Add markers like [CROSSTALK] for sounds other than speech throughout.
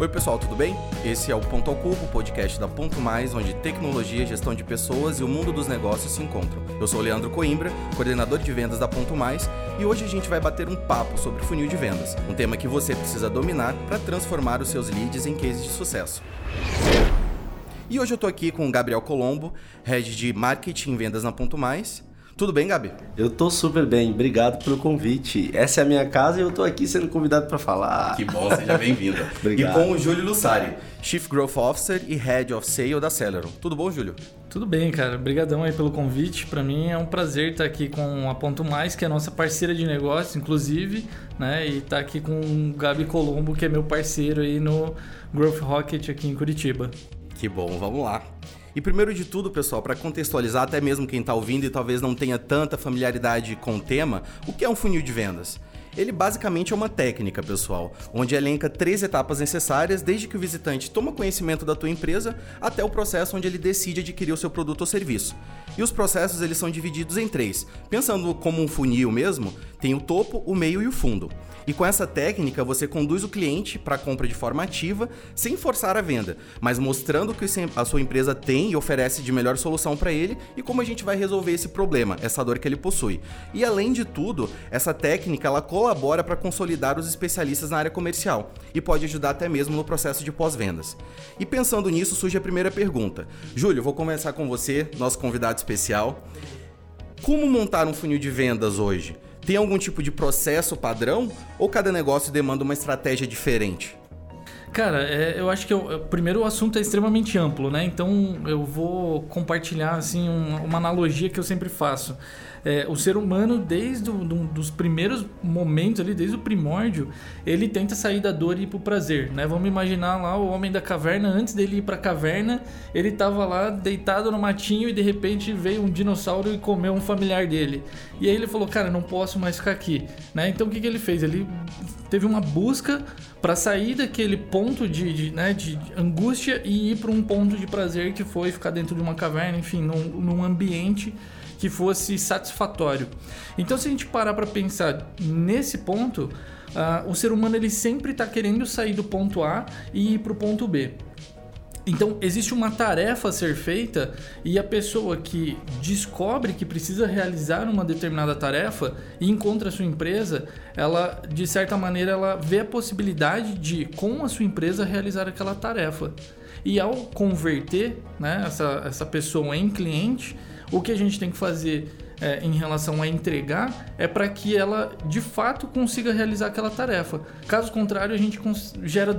Oi, pessoal, tudo bem? Esse é o Ponto ao Cubo, podcast da Ponto Mais, onde tecnologia, gestão de pessoas e o mundo dos negócios se encontram. Eu sou o Leandro Coimbra, coordenador de vendas da Ponto Mais, e hoje a gente vai bater um papo sobre funil de vendas, um tema que você precisa dominar para transformar os seus leads em cases de sucesso. E hoje eu tô aqui com o Gabriel Colombo, head de marketing e vendas na Ponto Mais, tudo bem, Gabi? Eu tô super bem, obrigado pelo convite. Essa é a minha casa e eu tô aqui sendo convidado para falar. Que bom, seja bem-vindo. [LAUGHS] e com o Júlio Lussari, Chief Growth Officer e Head of Sale da Celeron. Tudo bom, Júlio? Tudo bem, cara. Obrigadão aí pelo convite. Para mim é um prazer estar aqui com a Ponto Mais, que é a nossa parceira de negócio, inclusive, né? E estar tá aqui com o Gabi Colombo, que é meu parceiro aí no Growth Rocket aqui em Curitiba. Que bom, vamos lá. E primeiro de tudo, pessoal, para contextualizar até mesmo quem está ouvindo e talvez não tenha tanta familiaridade com o tema, o que é um funil de vendas? Ele basicamente é uma técnica, pessoal, onde elenca três etapas necessárias desde que o visitante toma conhecimento da tua empresa até o processo onde ele decide adquirir o seu produto ou serviço. E os processos eles são divididos em três. Pensando como um funil mesmo, tem o topo, o meio e o fundo. E com essa técnica, você conduz o cliente para a compra de forma ativa, sem forçar a venda, mas mostrando o que a sua empresa tem e oferece de melhor solução para ele e como a gente vai resolver esse problema, essa dor que ele possui. E além de tudo, essa técnica ela colabora para consolidar os especialistas na área comercial e pode ajudar até mesmo no processo de pós-vendas. E pensando nisso, surge a primeira pergunta. Júlio, vou começar com você, nosso convidado especial. Como montar um funil de vendas hoje? Tem algum tipo de processo padrão ou cada negócio demanda uma estratégia diferente? Cara, é, eu acho que eu, primeiro o assunto é extremamente amplo, né? Então eu vou compartilhar assim uma, uma analogia que eu sempre faço é, o ser humano, desde dos primeiros momentos ali, desde o primórdio, ele tenta sair da dor e ir pro prazer, né? Vamos imaginar lá o homem da caverna, antes dele ir pra caverna, ele tava lá deitado no matinho e de repente veio um dinossauro e comeu um familiar dele. E aí ele falou, cara, não posso mais ficar aqui, né? Então o que, que ele fez? Ele teve uma busca para sair daquele ponto de, de, né, de angústia e ir para um ponto de prazer que foi ficar dentro de uma caverna, enfim, num, num ambiente que fosse satisfatório. Então, se a gente parar para pensar nesse ponto, uh, o ser humano ele sempre está querendo sair do ponto A e ir para o ponto B. Então, existe uma tarefa a ser feita e a pessoa que descobre que precisa realizar uma determinada tarefa e encontra a sua empresa, ela, de certa maneira, ela vê a possibilidade de, com a sua empresa, realizar aquela tarefa. E ao converter né, essa, essa pessoa em cliente, o que a gente tem que fazer é, em relação a entregar é para que ela de fato consiga realizar aquela tarefa. Caso contrário, a gente gera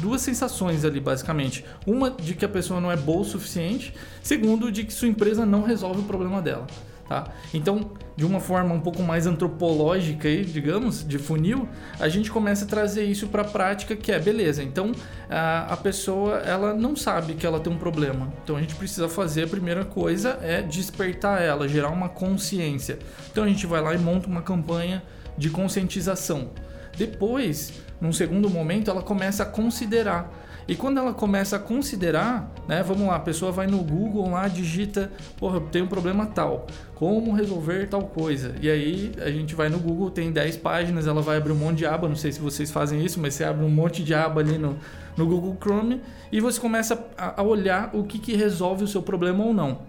duas sensações ali, basicamente: uma de que a pessoa não é boa o suficiente, segundo, de que sua empresa não resolve o problema dela. Tá? Então, de uma forma um pouco mais antropológica, aí, digamos, de funil, a gente começa a trazer isso para a prática, que é beleza. Então, a, pessoa ela não sabe que ela tem um problema. Então, a gente precisa fazer a primeira coisa é despertar ela, gerar uma consciência. Então, a gente vai lá e monta uma campanha de conscientização. Depois, num segundo momento, ela começa a considerar e quando ela começa a considerar, né, vamos lá, a pessoa vai no Google lá, digita, porra, tem um problema tal, como resolver tal coisa. E aí a gente vai no Google, tem 10 páginas, ela vai abrir um monte de aba, não sei se vocês fazem isso, mas você abre um monte de aba ali no, no Google Chrome e você começa a, olhar o que, que resolve o seu problema ou não.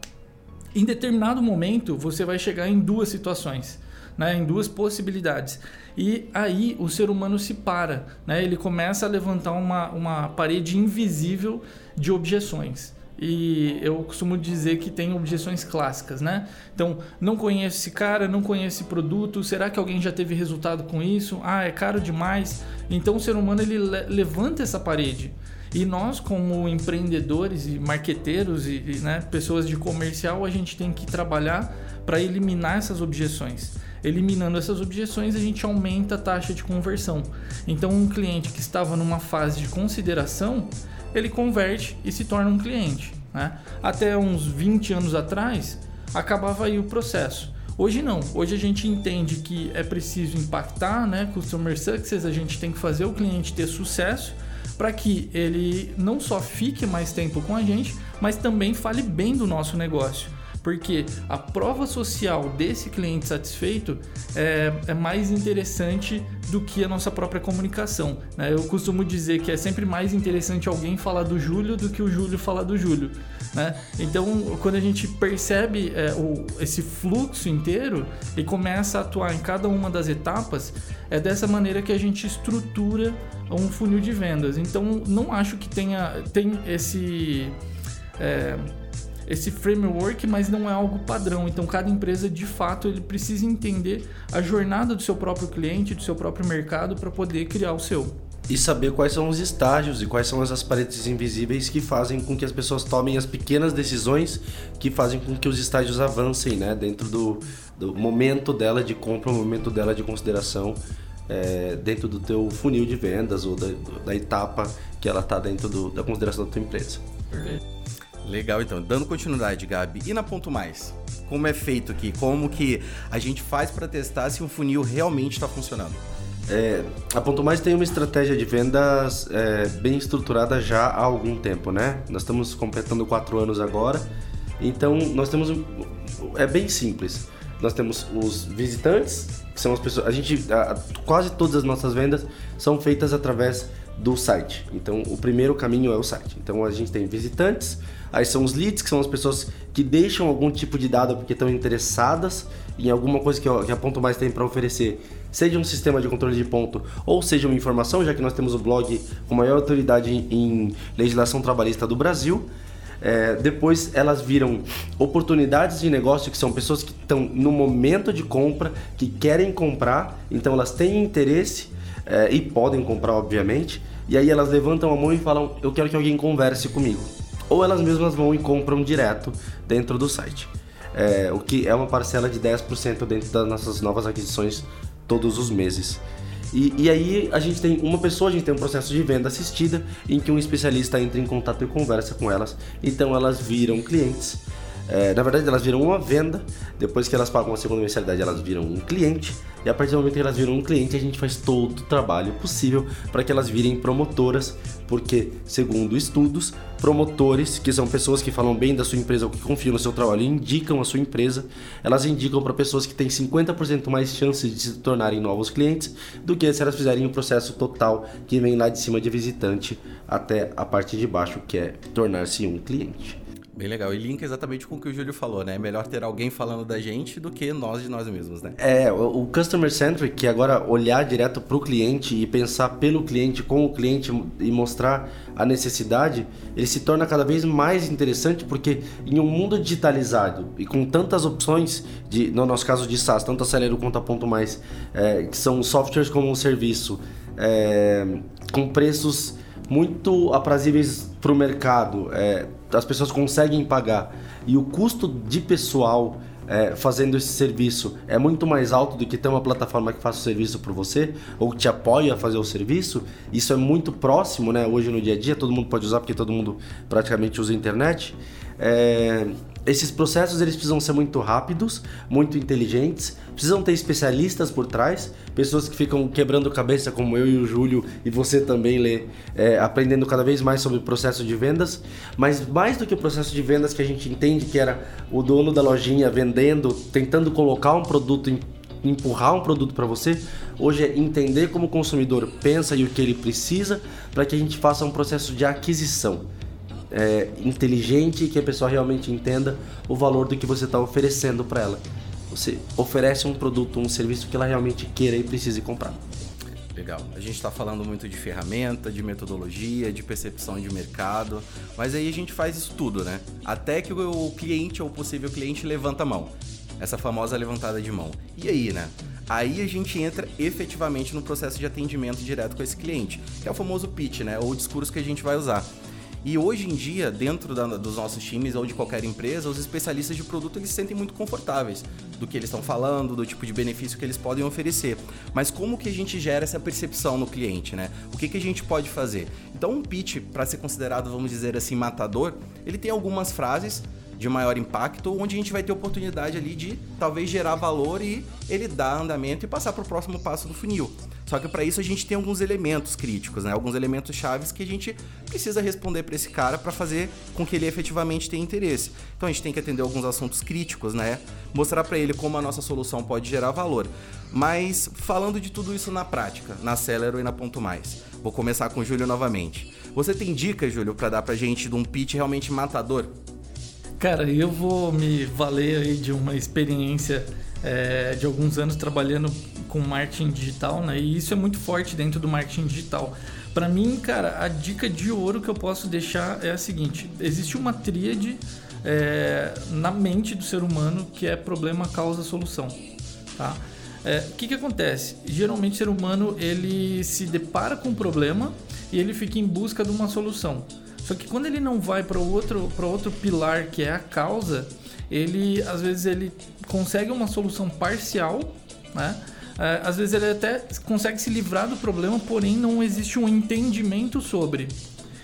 Em determinado momento, você vai chegar em duas situações né, em duas possibilidades. E aí o ser humano se para, né, ele começa a levantar uma, uma parede invisível de objeções. E eu costumo dizer que tem objeções clássicas, né? Então, não conheço esse cara, não conheço esse produto, será que alguém já teve resultado com isso? Ah, é caro demais. Então, o ser humano ele levanta essa parede. E nós, como empreendedores e marqueteiros e, e né, pessoas de comercial, a gente tem que trabalhar para eliminar essas objeções. Eliminando essas objeções, a gente aumenta a taxa de conversão. Então, um cliente que estava numa fase de consideração, ele converte e se torna um cliente. Né? Até uns 20 anos atrás, acabava aí o processo. Hoje não. Hoje a gente entende que é preciso impactar, né? Customer Success, a gente tem que fazer o cliente ter sucesso para que ele não só fique mais tempo com a gente, mas também fale bem do nosso negócio porque a prova social desse cliente satisfeito é, é mais interessante do que a nossa própria comunicação. Né? Eu costumo dizer que é sempre mais interessante alguém falar do Júlio do que o Júlio falar do Júlio. Né? Então, quando a gente percebe é, o, esse fluxo inteiro e começa a atuar em cada uma das etapas, é dessa maneira que a gente estrutura um funil de vendas. Então, não acho que tenha tem esse é, esse framework, mas não é algo padrão. Então, cada empresa, de fato, ele precisa entender a jornada do seu próprio cliente, do seu próprio mercado, para poder criar o seu. E saber quais são os estágios e quais são as paredes invisíveis que fazem com que as pessoas tomem as pequenas decisões que fazem com que os estágios avancem, né? Dentro do, do momento dela de compra, o momento dela de consideração é, dentro do teu funil de vendas ou da, da etapa que ela está dentro do, da consideração da tua empresa. Perfeito. Legal, então. Dando continuidade, Gabi. E na Ponto Mais? Como é feito aqui? Como que a gente faz para testar se um funil realmente está funcionando? É, a Ponto Mais tem uma estratégia de vendas é, bem estruturada já há algum tempo, né? Nós estamos completando quatro anos agora. Então, nós temos... É bem simples. Nós temos os visitantes, que são as pessoas... A gente... A, quase todas as nossas vendas são feitas através do site. Então, o primeiro caminho é o site. Então, a gente tem visitantes, aí são os leads, que são as pessoas que deixam algum tipo de dado porque estão interessadas em alguma coisa que a Ponto Mais tem para oferecer, seja um sistema de controle de ponto ou seja uma informação, já que nós temos o blog com maior autoridade em legislação trabalhista do Brasil. É, depois elas viram oportunidades de negócio, que são pessoas que estão no momento de compra, que querem comprar, então elas têm interesse é, e podem comprar, obviamente. E aí elas levantam a mão e falam: Eu quero que alguém converse comigo. Ou elas mesmas vão e compram direto dentro do site. É, o que é uma parcela de 10% dentro das nossas novas aquisições todos os meses. E, e, aí a gente tem uma pessoa, a gente tem um processo de venda assistida em que um especialista entra em contato e conversa com elas. Então elas viram clientes é, na verdade, elas viram uma venda, depois que elas pagam a segunda mensalidade, elas viram um cliente, e a partir do momento que elas viram um cliente, a gente faz todo o trabalho possível para que elas virem promotoras, porque, segundo estudos, promotores, que são pessoas que falam bem da sua empresa ou que confiam no seu trabalho e indicam a sua empresa, elas indicam para pessoas que têm 50% mais chances de se tornarem novos clientes do que se elas fizerem o um processo total que vem lá de cima de visitante até a parte de baixo, que é tornar-se um cliente. Bem legal. E linka exatamente com o que o Júlio falou, né? É melhor ter alguém falando da gente do que nós de nós mesmos, né? É, o, Customer Centric, que agora olhar direto para o cliente e pensar pelo cliente, com o cliente e mostrar a necessidade, ele se torna cada vez mais interessante porque em um mundo digitalizado e com tantas opções, de, no nosso caso de SaaS, tanto a Celero quanto a Ponto Mais, é, que são softwares como um serviço, é, com preços muito aprazíveis para o mercado, é, as pessoas conseguem pagar e o custo de pessoal é, fazendo esse serviço é muito mais alto do que ter uma plataforma que faça o serviço por você ou que te apoia a fazer o serviço, isso é muito próximo, né? Hoje no dia a dia todo mundo pode usar porque todo mundo praticamente usa a internet. É, esses processos eles precisam ser muito rápidos, muito inteligentes, precisam ter especialistas por trás, pessoas que ficam quebrando cabeça, como eu e o Júlio, e você também lê, é, aprendendo cada vez mais sobre o processo de vendas. Mas mais do que o processo de vendas que a gente entende que era o dono da lojinha vendendo, tentando colocar um produto em empurrar um produto para você, hoje é entender como o consumidor pensa e o que ele precisa para que a gente faça um processo de aquisição é, inteligente e que a pessoa realmente entenda o valor do que você está oferecendo para ela. Você oferece um produto, um serviço que ela realmente queira e precise comprar. Legal. A gente está falando muito de ferramenta, de metodologia, de percepção de mercado, mas aí a gente faz isso tudo, né? Até que o cliente ou o possível cliente levanta a mão. Essa famosa levantada de mão. E aí, né? Aí a gente entra efetivamente no processo de atendimento direto com esse cliente, que é o famoso pitch, né? Ou o discurso que a gente vai usar. E hoje em dia, dentro da, dos nossos times ou de qualquer empresa, os especialistas de produto eles se sentem muito confortáveis do que eles estão falando, do tipo de benefício que eles podem oferecer. Mas como que a gente gera essa percepção no cliente, né? O que, que a gente pode fazer? Então, um pitch, para ser considerado, vamos dizer assim, matador, ele tem algumas frases de maior impacto, onde a gente vai ter oportunidade ali de talvez gerar valor e ele dar andamento e passar para o próximo passo do funil. Só que para isso a gente tem alguns elementos críticos, né? Alguns elementos chaves que a gente precisa responder para esse cara para fazer com que ele efetivamente tenha interesse. Então a gente tem que atender alguns assuntos críticos, né? Mostrar para ele como a nossa solução pode gerar valor. Mas falando de tudo isso na prática, na Celero e na Ponto Mais. Vou começar com o Júlio novamente. Você tem dicas, Júlio, para dar pra gente de um pitch realmente matador? Cara, eu vou me valer aí de uma experiência é, de alguns anos trabalhando com marketing digital, né? E isso é muito forte dentro do marketing digital. Para mim, cara, a dica de ouro que eu posso deixar é a seguinte: existe uma tríade é, na mente do ser humano que é problema, causa, solução, tá? É, o que, que acontece? Geralmente o ser humano ele se depara com um problema e ele fica em busca de uma solução. Só que quando ele não vai para outro, outro pilar que é a causa, ele às vezes ele consegue uma solução parcial, né? É, às vezes ele até consegue se livrar do problema, porém não existe um entendimento sobre.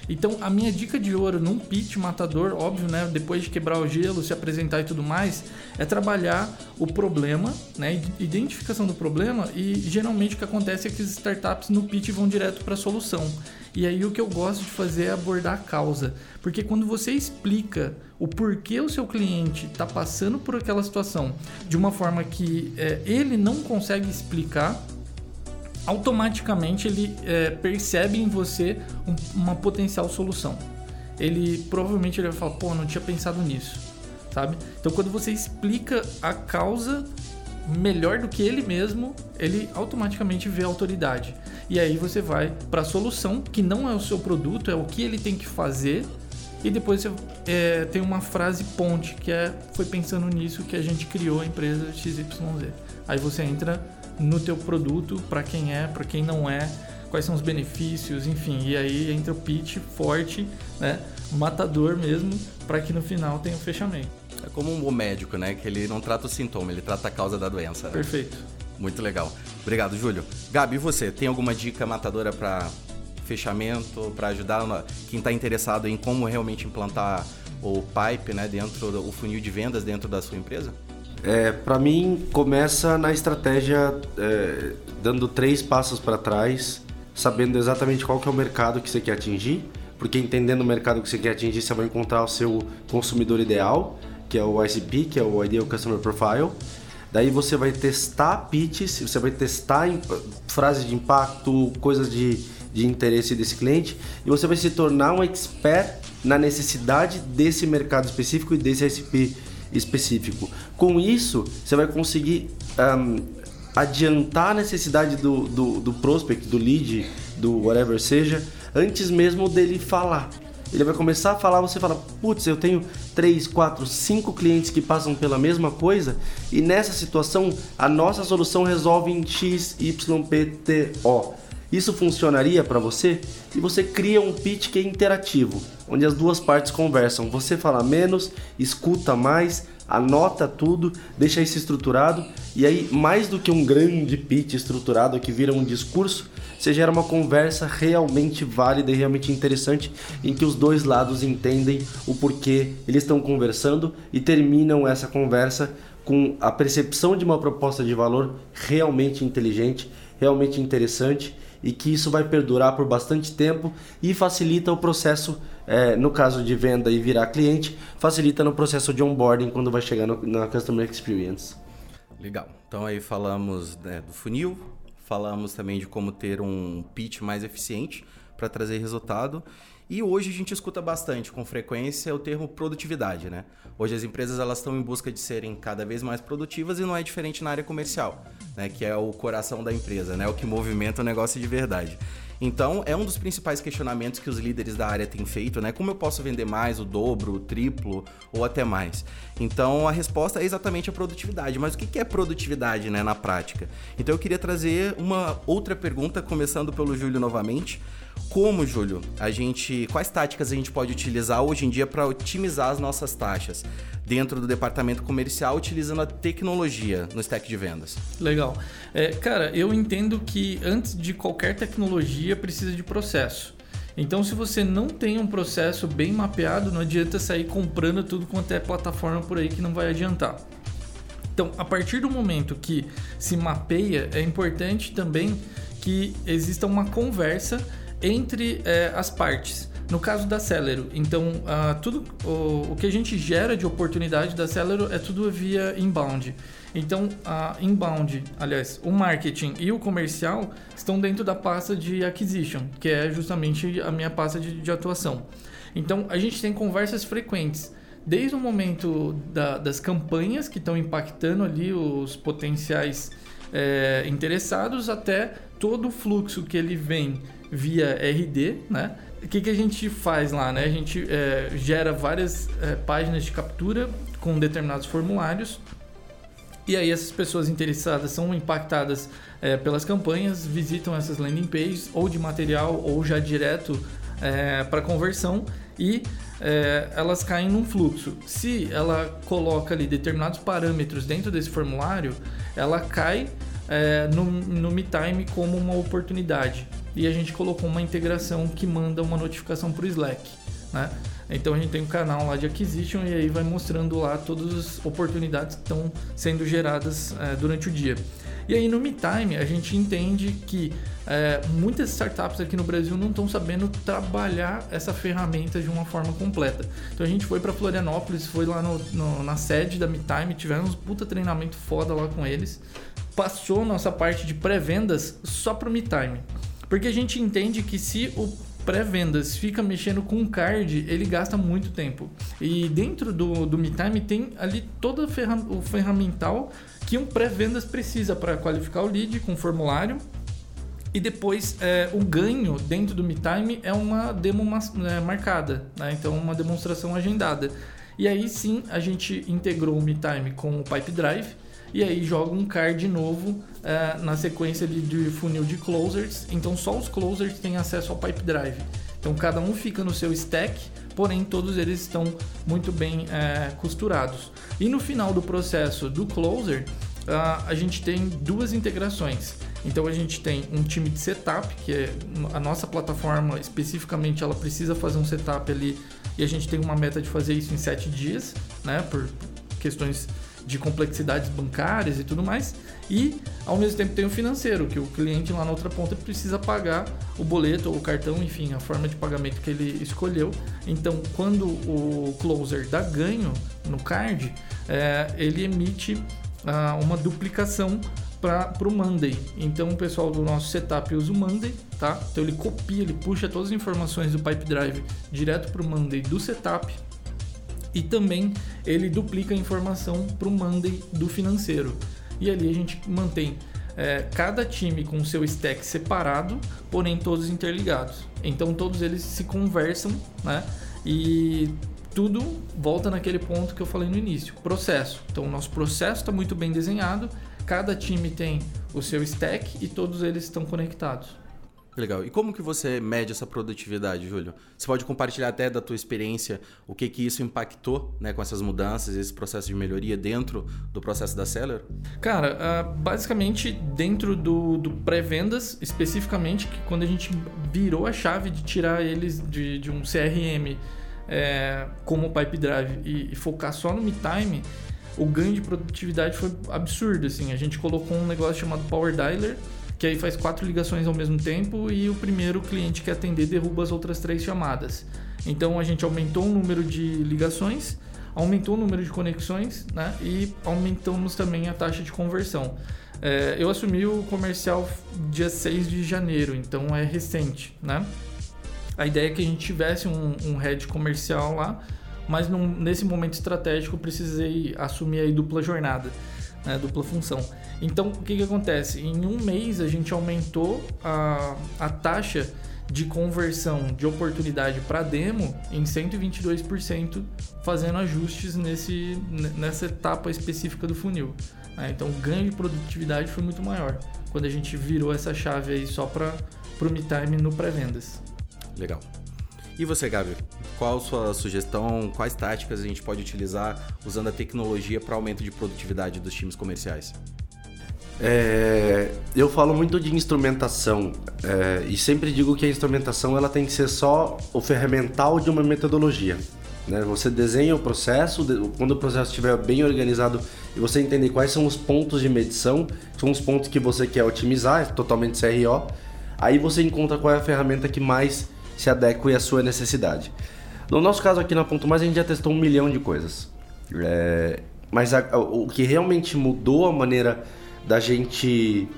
Então, a minha dica de ouro num pitch matador, óbvio, né, depois de quebrar o gelo, se apresentar e tudo mais, é trabalhar o problema, né, identificação do problema e geralmente o que acontece é que as startups no pitch vão direto para a solução. E aí o que eu gosto de fazer é abordar a causa, porque quando você explica o porquê o seu cliente está passando por aquela situação de uma forma que é, ele não consegue explicar, automaticamente ele é, percebe em você um, uma potencial solução. Ele provavelmente ele vai falar, pô, não tinha pensado nisso, sabe? Então quando você explica a causa melhor do que ele mesmo, ele automaticamente vê a autoridade. E aí você vai para a solução, que não é o seu produto, é o que ele tem que fazer. E depois você é, tem uma frase ponte, que é foi pensando nisso que a gente criou a empresa XYZ. Aí você entra no teu produto, para quem é, para quem não é, quais são os benefícios, enfim. E aí entra o pitch forte, né? Matador mesmo, para que no final tenha o fechamento. É como um médico, né? Que ele não trata o sintoma, ele trata a causa da doença. Né? Perfeito. Muito legal. Obrigado, Júlio. Gabi, e você? Tem alguma dica matadora para fechamento, para ajudar quem está interessado em como realmente implantar o pipe, né, dentro do funil de vendas dentro da sua empresa? É, para mim, começa na estratégia é, dando três passos para trás, sabendo exatamente qual que é o mercado que você quer atingir, porque entendendo o mercado que você quer atingir, você vai encontrar o seu consumidor ideal, que é o ICP, que é o Ideal Customer Profile. Daí você vai testar pitches, você vai testar frases de impacto, coisas de, de interesse desse cliente, e você vai se tornar um expert na necessidade desse mercado específico e desse ICP específico. Com isso, você vai conseguir um, adiantar a necessidade do, do, do prospect, do lead, do whatever seja, antes mesmo dele falar. Ele vai começar a falar, você fala, putz, eu tenho 3, 4, 5 clientes que passam pela mesma coisa e nessa situação a nossa solução resolve em X, Y, P, T, O. Isso funcionaria para você? E você cria um pitch que é interativo, onde as duas partes conversam. Você fala menos, escuta mais, anota tudo, deixa isso estruturado e aí mais do que um grande pitch estruturado que vira um discurso, você gera uma conversa realmente válida e realmente interessante em que os dois lados entendem o porquê eles estão conversando e terminam essa conversa com a percepção de uma proposta de valor realmente inteligente, realmente interessante e que isso vai perdurar por bastante tempo e facilita o processo, é, no caso de venda e virar cliente, facilita no processo de onboarding quando vai chegar no, na Customer Experience. Legal. Então aí falamos né, do funil, falamos também de como ter um pitch mais eficiente para trazer resultado e hoje a gente escuta bastante, com frequência, o termo produtividade, né? Hoje as empresas elas estão em busca de serem cada vez mais produtivas e não é diferente na área comercial, né? Que é o coração da empresa, né? O que movimenta o negócio de verdade. Então, é um dos principais questionamentos que os líderes da área têm feito, né? Como eu posso vender mais, o dobro, o triplo ou até mais? Então, a resposta é exatamente a produtividade. Mas o que é produtividade, né, na prática? Então, eu queria trazer uma outra pergunta, começando pelo Júlio novamente. Como, Júlio, a gente, quais táticas a gente pode utilizar hoje em dia para otimizar as nossas taxas dentro do departamento comercial utilizando a tecnologia no stack de vendas? Legal. É, cara, eu entendo que antes de qualquer tecnologia precisa de processo. Então, se você não tem um processo bem mapeado, não adianta sair comprando tudo quanto é plataforma por aí que não vai adiantar. Então, a partir do momento que se mapeia, é importante também que exista uma conversa entre é, as partes. No caso da Celero, então uh, tudo o, o, que a gente gera de oportunidade da Celero é tudo via inbound. Então, a inbound, aliás, o marketing e o comercial estão dentro da pasta de acquisition, que é justamente a minha pasta de, de atuação. Então, a gente tem conversas frequentes desde o momento da, das campanhas que estão impactando ali os potenciais é, interessados até todo o fluxo que ele vem via RD, né? O que, que a gente faz lá, né? A gente é, gera várias é, páginas de captura com determinados formulários e aí essas pessoas interessadas são impactadas é, pelas campanhas, visitam essas landing pages ou de material ou já direto é, para conversão e é, elas caem num fluxo. Se ela coloca ali determinados parâmetros dentro desse formulário, ela cai é, no, no MeTime como uma oportunidade. E a gente colocou uma integração que manda uma notificação para o Slack. Né? Então a gente tem um canal lá de Acquisition e aí vai mostrando lá todas as oportunidades que estão sendo geradas é, durante o dia. E aí no MeTime a gente entende que é, muitas startups aqui no Brasil não estão sabendo trabalhar essa ferramenta de uma forma completa. Então a gente foi para Florianópolis, foi lá no, no, na sede da MeTime, tivemos um puta treinamento foda lá com eles. Passou nossa parte de pré-vendas só para o MeTime. Porque a gente entende que se o pré-vendas fica mexendo com card, ele gasta muito tempo. E dentro do, do MeTime tem ali todo o ferramental que um pré-vendas precisa para qualificar o lead com formulário. E depois é, o ganho dentro do MeTime é uma demo é, marcada, né? então uma demonstração agendada. E aí sim a gente integrou o MeTime com o Pipe Drive e aí joga um card novo é, na sequência de, de, funil de closers. Então só os closers têm acesso ao pipe drive. Então cada um fica no seu stack, porém todos eles estão muito bem é, costurados. E no final do processo do closer, uh, a gente tem duas integrações. Então a gente tem um time de setup, que é a nossa plataforma especificamente, ela precisa fazer um setup ali e a gente tem uma meta de fazer isso em sete dias, né? Por questões de complexidades bancárias e tudo mais. E ao mesmo tempo tem o financeiro, que o cliente lá na outra ponta precisa pagar o boleto ou o cartão, enfim, a forma de pagamento que ele escolheu. Então, quando o closer dá ganho no card, é, ele emite ah, uma duplicação para o Monday. Então o pessoal do nosso setup usa o Monday, tá? Então ele copia, ele puxa todas as informações do Pipe Drive direto para o Monday do setup e também ele duplica a informação para o Monday do financeiro. E ali a gente mantém é, cada time com seu stack separado, porém todos interligados. Então todos eles se conversam, né? E tudo volta naquele ponto que eu falei no início, processo. Então o nosso processo está muito bem desenhado, cada time tem o seu stack e todos eles estão conectados. Legal. E como que você mede essa produtividade, Júlio? Você pode compartilhar até da tua experiência o que que isso impactou, né, com essas mudanças, esse processo de melhoria dentro do processo da Seller? Cara, uh, basicamente dentro do, do pré-vendas, especificamente, que quando a gente virou a chave de tirar eles de, de um CRM é, como o Pipe Drive e, e focar só no MeTime, o ganho de produtividade foi absurdo, assim. A gente colocou um negócio chamado Power Dialer, que aí faz quatro ligações ao mesmo tempo e o primeiro cliente que atender derruba as outras três chamadas. Então a gente aumentou o número de ligações, aumentou o número de conexões né? e aumentamos também a taxa de conversão. É, eu assumi o comercial dia 6 de janeiro, então é recente. Né? A ideia é que a gente tivesse um, um head comercial lá, mas num, nesse momento estratégico precisei assumir aí dupla jornada né, dupla função. Então, o que, que acontece? Em um mês, a gente aumentou a, a taxa de conversão de oportunidade para demo em 122%, fazendo ajustes nesse, nessa etapa específica do funil. Né? Então, o ganho de produtividade foi muito maior quando a gente virou essa chave aí só para o MeTime no pré-vendas. Legal. E você, Gabi? Qual sua sugestão? Quais táticas a gente pode utilizar usando a tecnologia para aumento de produtividade dos times comerciais? É, eu falo muito de instrumentação é, e sempre digo que a instrumentação ela tem que ser só o ferramental de uma metodologia. Né? Você desenha o processo, quando o processo estiver bem organizado e você entender quais são os pontos de medição, são os pontos que você quer otimizar, é totalmente CRO, aí você encontra qual é a ferramenta que mais se adequa à sua necessidade. No nosso caso aqui na Ponto Mais a gente já testou um milhão de coisas. É, mas a, o que realmente mudou a maneira da gente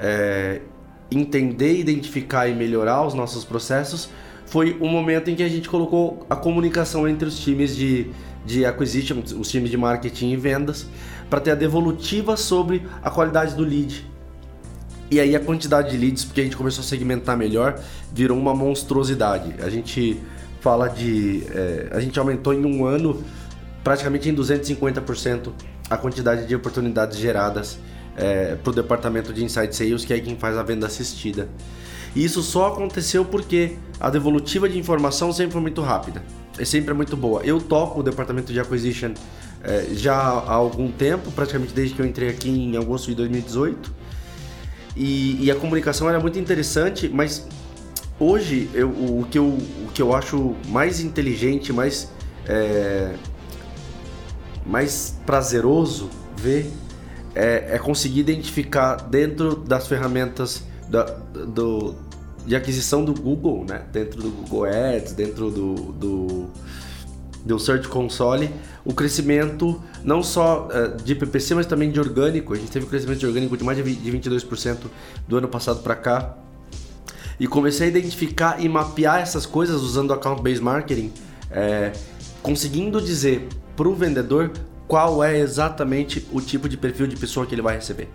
é, entender, identificar e melhorar os nossos processos foi o momento em que a gente colocou a comunicação entre os times de, de acquisition, os times de marketing e vendas, para ter a devolutiva sobre a qualidade do lead. E aí a quantidade de leads, porque a gente começou a segmentar melhor, virou uma monstruosidade. A gente fala de. É, a gente aumentou em um ano praticamente em 250% a quantidade de oportunidades geradas é, para o departamento de Inside Sales, que é quem faz a venda assistida. E isso só aconteceu porque a devolutiva de informação sempre foi muito rápida, é sempre muito boa. Eu toco o departamento de Acquisition é, já há algum tempo, praticamente desde que eu entrei aqui em agosto de 2018. E, e a comunicação era muito interessante, mas hoje eu, o, que eu, o que eu acho mais inteligente, mais, é, mais prazeroso ver é, é conseguir identificar dentro das ferramentas da, do, de aquisição do Google, né? dentro do Google Ads, dentro do, do, do Search Console, o crescimento não só uh, de PPC, mas também de orgânico. A gente teve um crescimento de orgânico de mais de 22% do ano passado para cá. E comecei a identificar e mapear essas coisas usando o Account Based Marketing, é, conseguindo dizer para o vendedor qual é exatamente o tipo de perfil de pessoa que ele vai receber.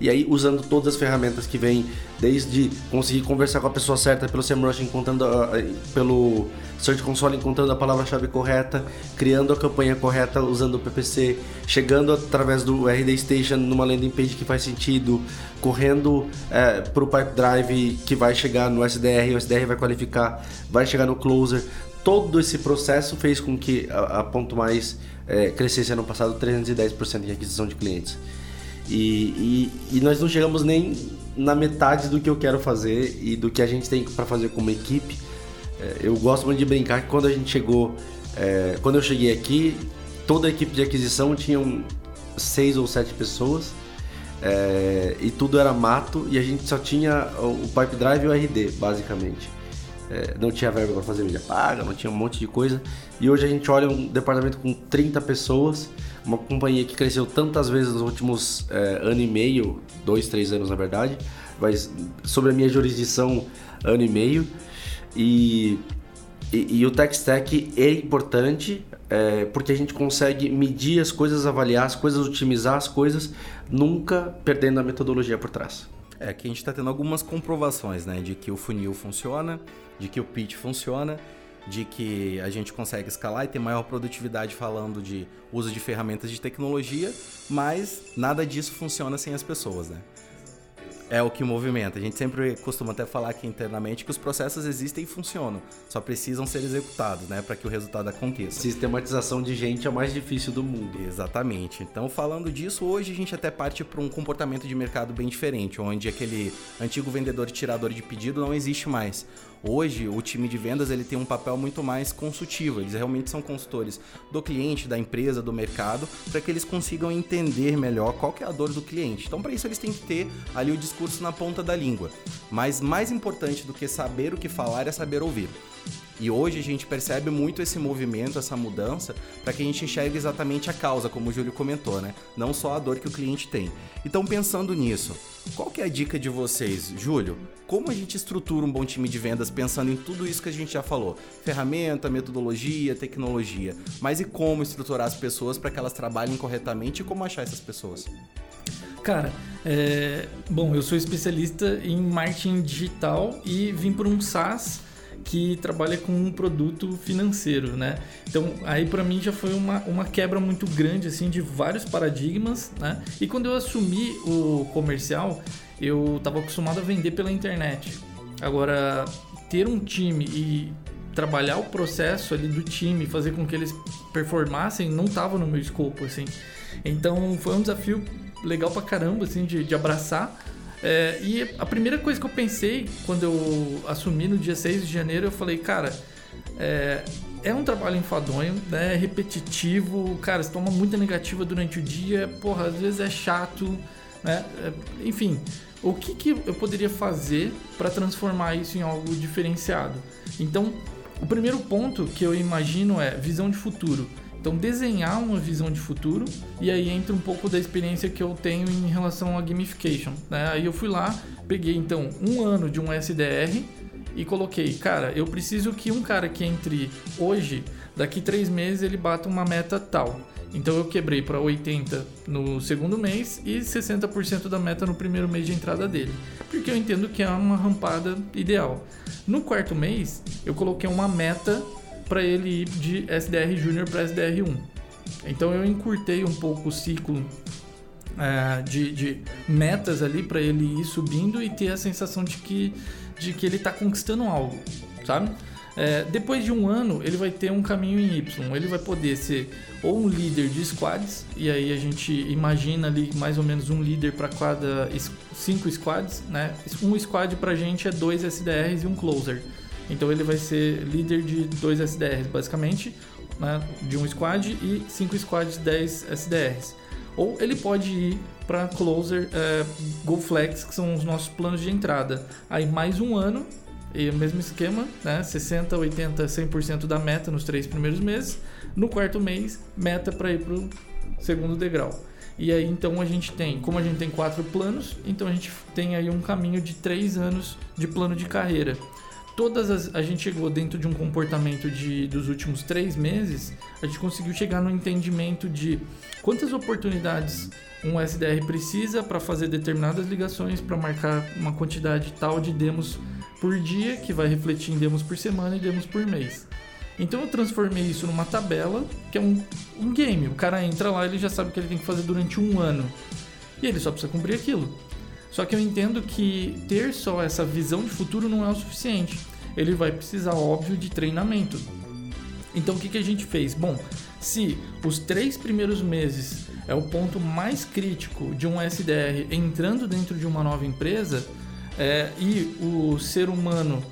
E aí, usando todas as ferramentas que vem, desde conseguir conversar com a pessoa certa pelo SEMrush, encontrando pelo Search Console, encontrando a palavra-chave correta, criando a campanha correta usando o PPC, chegando através do RD Station numa landing page que faz sentido, correndo eh, para o Pipe Drive que vai chegar no SDR, o SDR vai qualificar, vai chegar no Closer. Todo esse processo fez com que a, a Ponto Mais é, crescesse ano passado 310% em aquisição de clientes. E, e, e, nós não chegamos nem na metade do que eu quero fazer e do que a gente tem para fazer como equipe. É, eu gosto muito de brincar que quando a gente chegou, é, quando eu cheguei aqui, toda a equipe de aquisição tinha seis ou sete pessoas é, e tudo era mato e a gente só tinha o Pipe Drive e o RD, basicamente. É, não tinha verba para fazer mídia paga, não tinha um monte de coisa. E hoje a gente olha um departamento com 30 pessoas, uma companhia que cresceu tantas vezes nos últimos é, ano e meio, dois, três anos na verdade, mas sobre a minha jurisdição, ano e meio. E, e, e o tech stack é importante é, porque a gente consegue medir as coisas, avaliar as coisas, otimizar as coisas, nunca perdendo a metodologia por trás. É que a gente está tendo algumas comprovações, né, de que o funil funciona, de que o pitch funciona, de que a gente consegue escalar e ter maior produtividade falando de uso de ferramentas de tecnologia, mas nada disso funciona sem as pessoas, né? é o que movimenta. A gente sempre costuma até falar aqui internamente que os processos existem e funcionam, só precisam ser executados, né, para que o resultado aconteça. Sistematização de gente é o mais difícil do mundo. Exatamente. Então, falando disso, hoje a gente até parte para um comportamento de mercado bem diferente, onde aquele antigo vendedor tirador de pedido não existe mais. Hoje, o time de vendas ele tem um papel muito mais consultivo. Eles realmente são consultores do cliente, da empresa, do mercado, para que eles consigam entender melhor qual é a dor do cliente. Então, para isso, eles têm que ter ali o discurso na ponta da língua. Mas mais importante do que saber o que falar é saber ouvir. E hoje a gente percebe muito esse movimento, essa mudança, para que a gente enxergue exatamente a causa, como o Júlio comentou, né? Não só a dor que o cliente tem. Então, pensando nisso, qual que é a dica de vocês, Júlio? Como a gente estrutura um bom time de vendas pensando em tudo isso que a gente já falou? Ferramenta, metodologia, tecnologia. Mas e como estruturar as pessoas para que elas trabalhem corretamente e como achar essas pessoas? Cara, é... bom, eu sou especialista em marketing digital e vim por um SaaS que trabalha com um produto financeiro, né? Então, aí para mim já foi uma, uma quebra muito grande, assim, de vários paradigmas, né? E quando eu assumi o comercial, eu estava acostumado a vender pela internet. Agora, ter um time e trabalhar o processo ali do time, fazer com que eles performassem, não estava no meu escopo, assim. Então, foi um desafio legal pra caramba, assim, de, de abraçar. É, e a primeira coisa que eu pensei quando eu assumi no dia 6 de janeiro, eu falei, cara, é, é um trabalho enfadonho, né? É repetitivo, cara, você toma muita negativa durante o dia, porra, às vezes é chato, né? É, enfim, o que, que eu poderia fazer para transformar isso em algo diferenciado? Então, o primeiro ponto que eu imagino é visão de futuro. Então, desenhar uma visão de futuro, e aí entra um pouco da experiência que eu tenho em relação à gamification. Né? Aí eu fui lá, peguei então um ano de um SDR e coloquei, cara, eu preciso que um cara que entre hoje, daqui três meses, ele bata uma meta tal. Então eu quebrei para 80 no segundo mês e 60% da meta no primeiro mês de entrada dele, porque eu entendo que é uma rampada ideal. No quarto mês, eu coloquei uma meta para ele ir de SDR Júnior para SDR 1. Então eu encurtei um pouco o ciclo é, de, de, metas ali para ele ir subindo e ter a sensação de que, de que ele está conquistando algo, sabe? É, depois de um ano, ele vai ter um caminho em Y. Ele vai poder ser ou um líder de squads, e aí a gente imagina ali mais ou menos um líder para cada cinco squads, né? Um squad para gente é dois SDRs e um closer. Então ele vai ser líder de dois SDRs, basicamente, né, de um squad e cinco squads, 10 SDRs. Ou ele pode ir para closer, é, Go Flex, que são os nossos planos de entrada. Aí mais um ano, e o mesmo esquema, né, 60, 80, 100% da meta nos três primeiros meses. No quarto mês, meta para ir para o segundo degrau. E aí então a gente tem, como a gente tem quatro planos, então a gente tem aí um caminho de três anos de plano de carreira todas as, a gente chegou dentro de um comportamento de dos últimos três meses, a gente conseguiu chegar no entendimento de quantas oportunidades um SDR precisa para fazer determinadas ligações, para marcar uma quantidade tal de demos por dia, que vai refletir em demos por semana e demos por mês. Então eu transformei isso numa tabela, que é um, um game. O cara entra lá, ele já sabe o que ele tem que fazer durante um ano. E ele só precisa cumprir aquilo. Só que eu entendo que ter só essa visão de futuro não é o suficiente. Ele vai precisar, óbvio, de treinamento. Então o que, que a gente fez? Bom, se os três primeiros meses é o ponto mais crítico de um SDR entrando dentro de uma nova empresa é, e o ser humano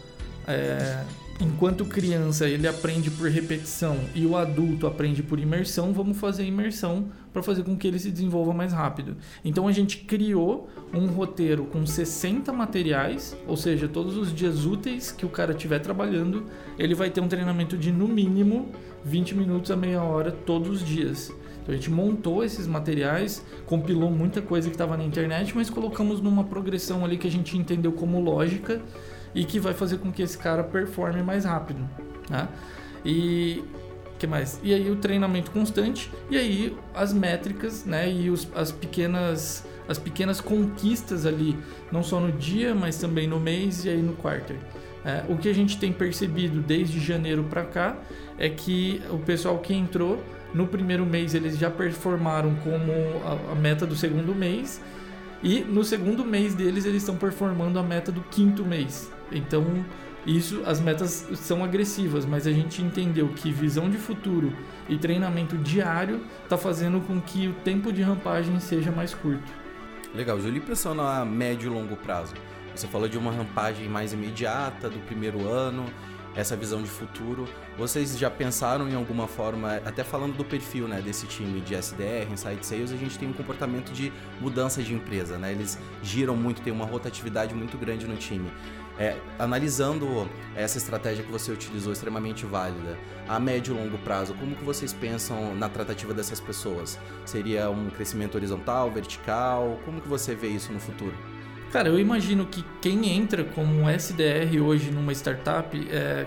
é, enquanto criança ele aprende por repetição e o adulto aprende por imersão, vamos fazer imersão para fazer com que ele se desenvolva mais rápido. Então a gente criou um roteiro com 60 materiais, ou seja, todos os dias úteis que o cara estiver trabalhando, ele vai ter um treinamento de no mínimo 20 minutos a meia hora todos os dias. Então a gente montou esses materiais, compilou muita coisa que estava na internet, mas colocamos numa progressão ali que a gente entendeu como lógica e que vai fazer com que esse cara performe mais rápido, né? E que mais? E aí o treinamento constante e aí as métricas, né? E os, as pequenas as pequenas conquistas ali, não só no dia, mas também no mês e aí no quarter. É, o que a gente tem percebido desde janeiro para cá é que o pessoal que entrou no primeiro mês eles já performaram como a, a meta do segundo mês e no segundo mês deles eles estão performando a meta do quinto mês. Então, isso, as metas são agressivas, mas a gente entendeu que visão de futuro e treinamento diário está fazendo com que o tempo de rampagem seja mais curto. Legal, Júlio, e pensando a médio e longo prazo? Você falou de uma rampagem mais imediata do primeiro ano, essa visão de futuro. Vocês já pensaram em alguma forma, até falando do perfil né, desse time de SDR, Inside Sales, a gente tem um comportamento de mudança de empresa, né? Eles giram muito, tem uma rotatividade muito grande no time. É, analisando essa estratégia que você utilizou, extremamente válida, a médio e longo prazo, como que vocês pensam na tratativa dessas pessoas? Seria um crescimento horizontal, vertical? Como que você vê isso no futuro? Cara, eu imagino que quem entra como um SDR hoje numa startup, é,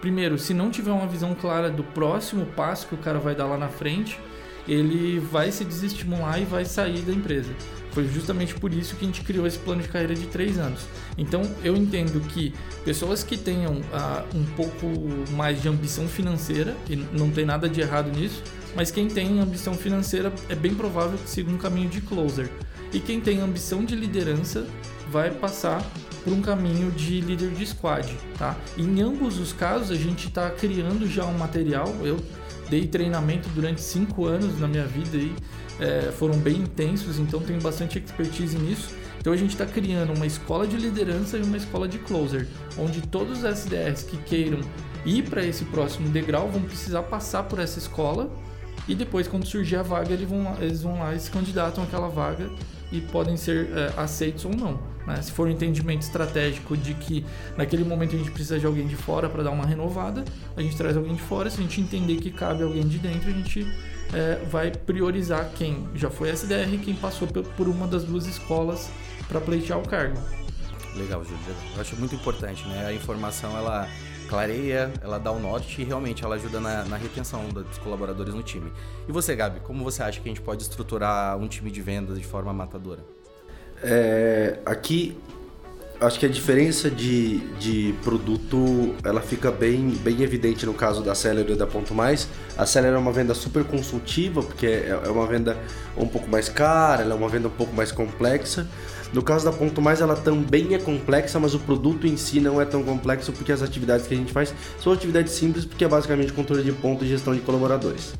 primeiro, se não tiver uma visão clara do próximo passo que o cara vai dar lá na frente, ele vai se desestimular e vai sair da empresa. Foi justamente por isso que a gente criou esse plano de carreira de três anos. Então eu entendo que pessoas que tenham uh, um pouco mais de ambição financeira, e não tem nada de errado nisso, mas quem tem ambição financeira é bem provável que siga um caminho de closer. E quem tem ambição de liderança vai passar por um caminho de líder de squad, tá? Em ambos os casos a gente está criando já um material. Eu dei treinamento durante cinco anos na minha vida aí é, foram bem intensos, então tem bastante expertise nisso. Então a gente está criando uma escola de liderança e uma escola de closer, onde todos os SDRs que queiram ir para esse próximo degrau vão precisar passar por essa escola e depois quando surgir a vaga eles vão lá, eles vão lá e se candidatam àquela vaga e podem ser é, aceitos ou não. Né? Se for um entendimento estratégico de que naquele momento a gente precisa de alguém de fora para dar uma renovada, a gente traz alguém de fora. Se a gente entender que cabe alguém de dentro, a gente é, vai priorizar quem já foi SDR e quem passou por uma das duas escolas para pleitear o cargo. Legal, Júlio. Eu acho muito importante, né? A informação ela clareia, ela dá o norte e realmente ela ajuda na, na, retenção dos colaboradores no time. E você, Gabi, como você acha que a gente pode estruturar um time de vendas de forma matadora? É, aqui acho que a diferença de, de produto ela fica bem, bem evidente no caso da Celery e da Ponto Mais. A Celery é uma venda super consultiva, porque é, é uma venda um pouco mais cara, ela é uma venda um pouco mais complexa. No caso da Ponto Mais, ela também é complexa, mas o produto em si não é tão complexo porque as atividades que a gente faz são atividades simples, porque é basicamente controle de ponto e gestão de colaboradores.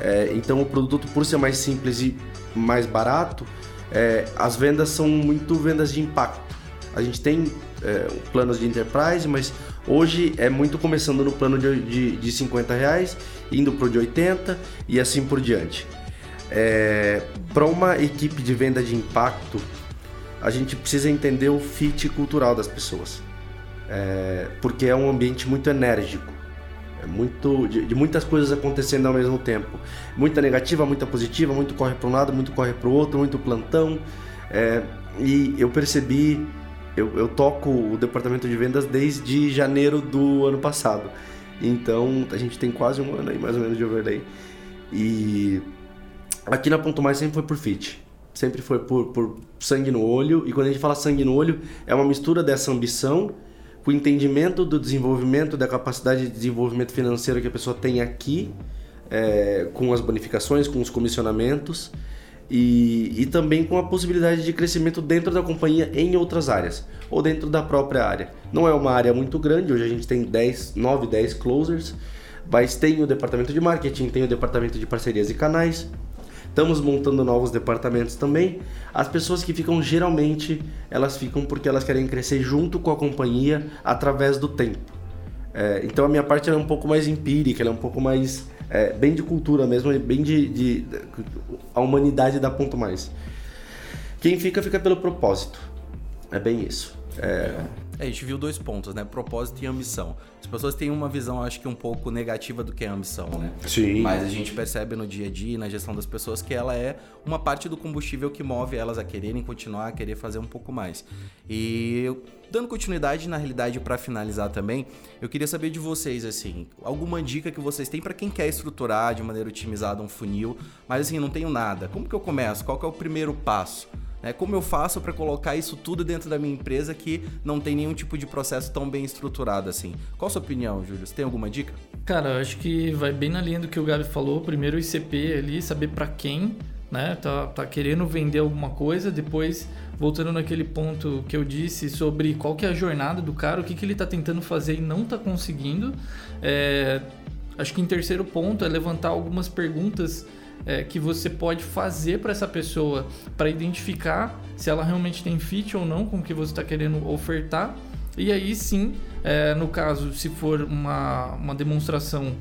É, então, o produto, por ser mais simples e mais barato, é, as vendas são muito vendas de impacto. A gente tem é, planos de enterprise, mas hoje é muito começando no plano de, de, de 50 reais, indo para o de 80 e assim por diante. É, para uma equipe de venda de impacto, a gente precisa entender o fit cultural das pessoas, é, porque é um ambiente muito enérgico, é muito de, de, muitas coisas acontecendo ao mesmo tempo, muita negativa, muita positiva, muito corre para um lado, muito corre para o outro, muito plantão, é, e eu percebi, eu, eu toco o departamento de vendas desde janeiro do ano passado, então a gente tem quase um ano aí mais ou menos de overlay e aqui na Ponto Mais sempre foi por fit sempre foi por, por sangue no olho. E quando a gente fala sangue no olho, é uma mistura dessa ambição com o entendimento do desenvolvimento, da capacidade de desenvolvimento financeiro que a pessoa tem aqui, é, com as bonificações, com os comissionamentos. E, e também com a possibilidade de crescimento dentro da companhia em outras áreas, ou dentro da própria área. Não é uma área muito grande, hoje a gente tem 10, 9, 10 closers, mas tem o departamento de marketing, tem o departamento de parcerias e canais, Estamos montando novos departamentos também. As pessoas que ficam geralmente, elas ficam porque elas querem crescer junto com a companhia através do tempo. É, então a minha parte é um pouco mais empírica, é um pouco mais é, bem de cultura mesmo, bem de, de, a humanidade dá ponto mais. Quem fica fica pelo propósito. É bem isso. É, é, a gente viu dois pontos, né? Propósito e ambição. As pessoas têm uma visão, acho que um pouco negativa do que é a ambição, né? Sim. Mas a gente percebe no dia a dia, na gestão das pessoas, que ela é uma parte do combustível que move elas a quererem continuar, a querer fazer um pouco mais. E dando continuidade, na realidade, para finalizar também, eu queria saber de vocês, assim, alguma dica que vocês têm para quem quer estruturar de maneira otimizada um funil, mas assim, não tenho nada. Como que eu começo? Qual que é o primeiro passo? Né? Como eu faço para colocar isso tudo dentro da minha empresa que não tem nenhum tipo de processo tão bem estruturado assim? Qual a sua opinião, Júlio? Você tem alguma dica? Cara, eu acho que vai bem na linha do que o Gabi falou. Primeiro o ICP ali, saber para quem, né? Tá, tá querendo vender alguma coisa, depois voltando naquele ponto que eu disse sobre qual que é a jornada do cara, o que, que ele está tentando fazer e não está conseguindo. É, acho que em terceiro ponto é levantar algumas perguntas é, que você pode fazer para essa pessoa para identificar se ela realmente tem fit ou não com o que você está querendo ofertar. E aí sim, é, no caso, se for uma, uma demonstração,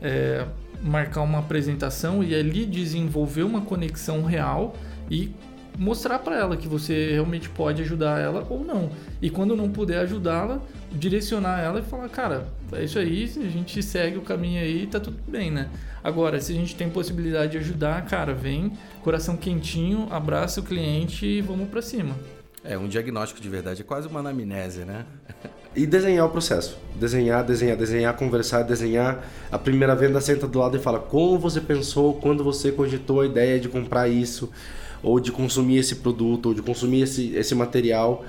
é, marcar uma apresentação e ali desenvolver uma conexão real e mostrar para ela que você realmente pode ajudar ela ou não. E quando não puder ajudá-la, direcionar ela e falar, cara, é isso aí, a gente segue o caminho aí, tá tudo bem, né? Agora, se a gente tem possibilidade de ajudar, cara, vem, coração quentinho, abraça o cliente e vamos para cima. É, um diagnóstico de verdade é quase uma anamnese, né? E desenhar o processo. Desenhar, desenhar, desenhar, conversar, desenhar. A primeira venda senta do lado e fala como você pensou quando você cogitou a ideia de comprar isso ou de consumir esse produto, ou de consumir esse, esse material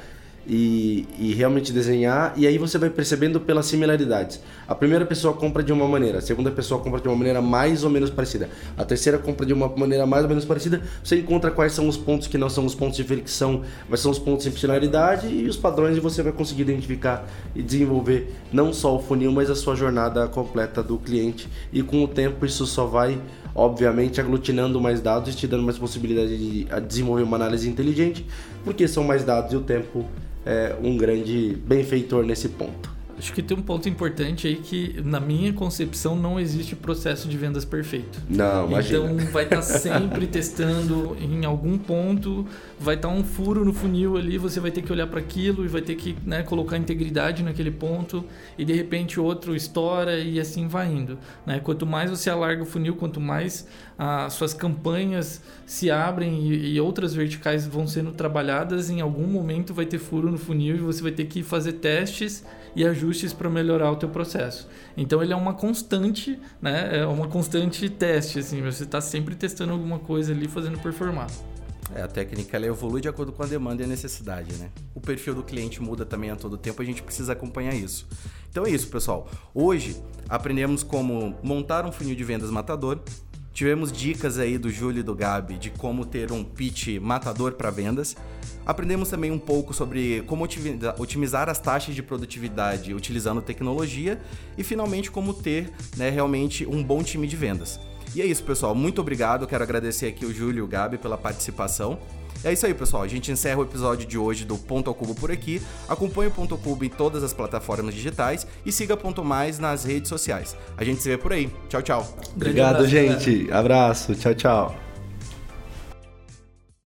e, e, realmente desenhar, e aí você vai percebendo pelas similaridades. A primeira pessoa compra de uma maneira, a segunda pessoa compra de uma maneira mais ou menos parecida, a terceira compra de uma maneira mais ou menos parecida. Você encontra quais são os pontos que não são os pontos de fricção, mas são os pontos de similaridade e os padrões, e você vai conseguir identificar e desenvolver não só o funil, mas a sua jornada completa do cliente. E com o tempo isso só vai obviamente aglutinando mais dados e te dando mais possibilidade de desenvolver uma análise inteligente, porque são mais dados e o tempo é um grande benfeitor nesse ponto. Acho que tem um ponto importante aí que, na minha concepção, não existe processo de vendas perfeito. Não, imagina. Então, vai estar tá sempre [LAUGHS] testando em algum ponto, vai estar tá um furo no funil ali, você vai ter que olhar para aquilo e vai ter que né, colocar integridade naquele ponto e, de repente, outro estoura e assim vai indo. Né? Quanto mais você alarga o funil, quanto mais as suas campanhas se abrem e, e outras verticais vão sendo trabalhadas, em algum momento vai ter furo no funil e você vai ter que fazer testes e ajustes para melhorar o teu processo. Então ele é uma constante, né? É uma constante teste, assim. Você está sempre testando alguma coisa ali, fazendo performar. É, a técnica ela evolui de acordo com a demanda e a necessidade, né? O perfil do cliente muda também a todo tempo, a gente precisa acompanhar isso. Então é isso, pessoal. Hoje aprendemos como montar um funil de vendas matador. Tivemos dicas aí do Júlio e do Gabi de como ter um pitch matador para vendas. Aprendemos também um pouco sobre como otimizar as taxas de produtividade utilizando tecnologia e finalmente como ter né, realmente um bom time de vendas. E é isso, pessoal. Muito obrigado. Quero agradecer aqui o Júlio e o Gabi pela participação. É isso aí, pessoal. A gente encerra o episódio de hoje do Ponto ao Cubo por aqui. Acompanhe o Ponto ao Cubo em todas as plataformas digitais e siga Ponto Mais nas redes sociais. A gente se vê por aí. Tchau, tchau. Obrigado, gente. Abraço. Tchau, tchau.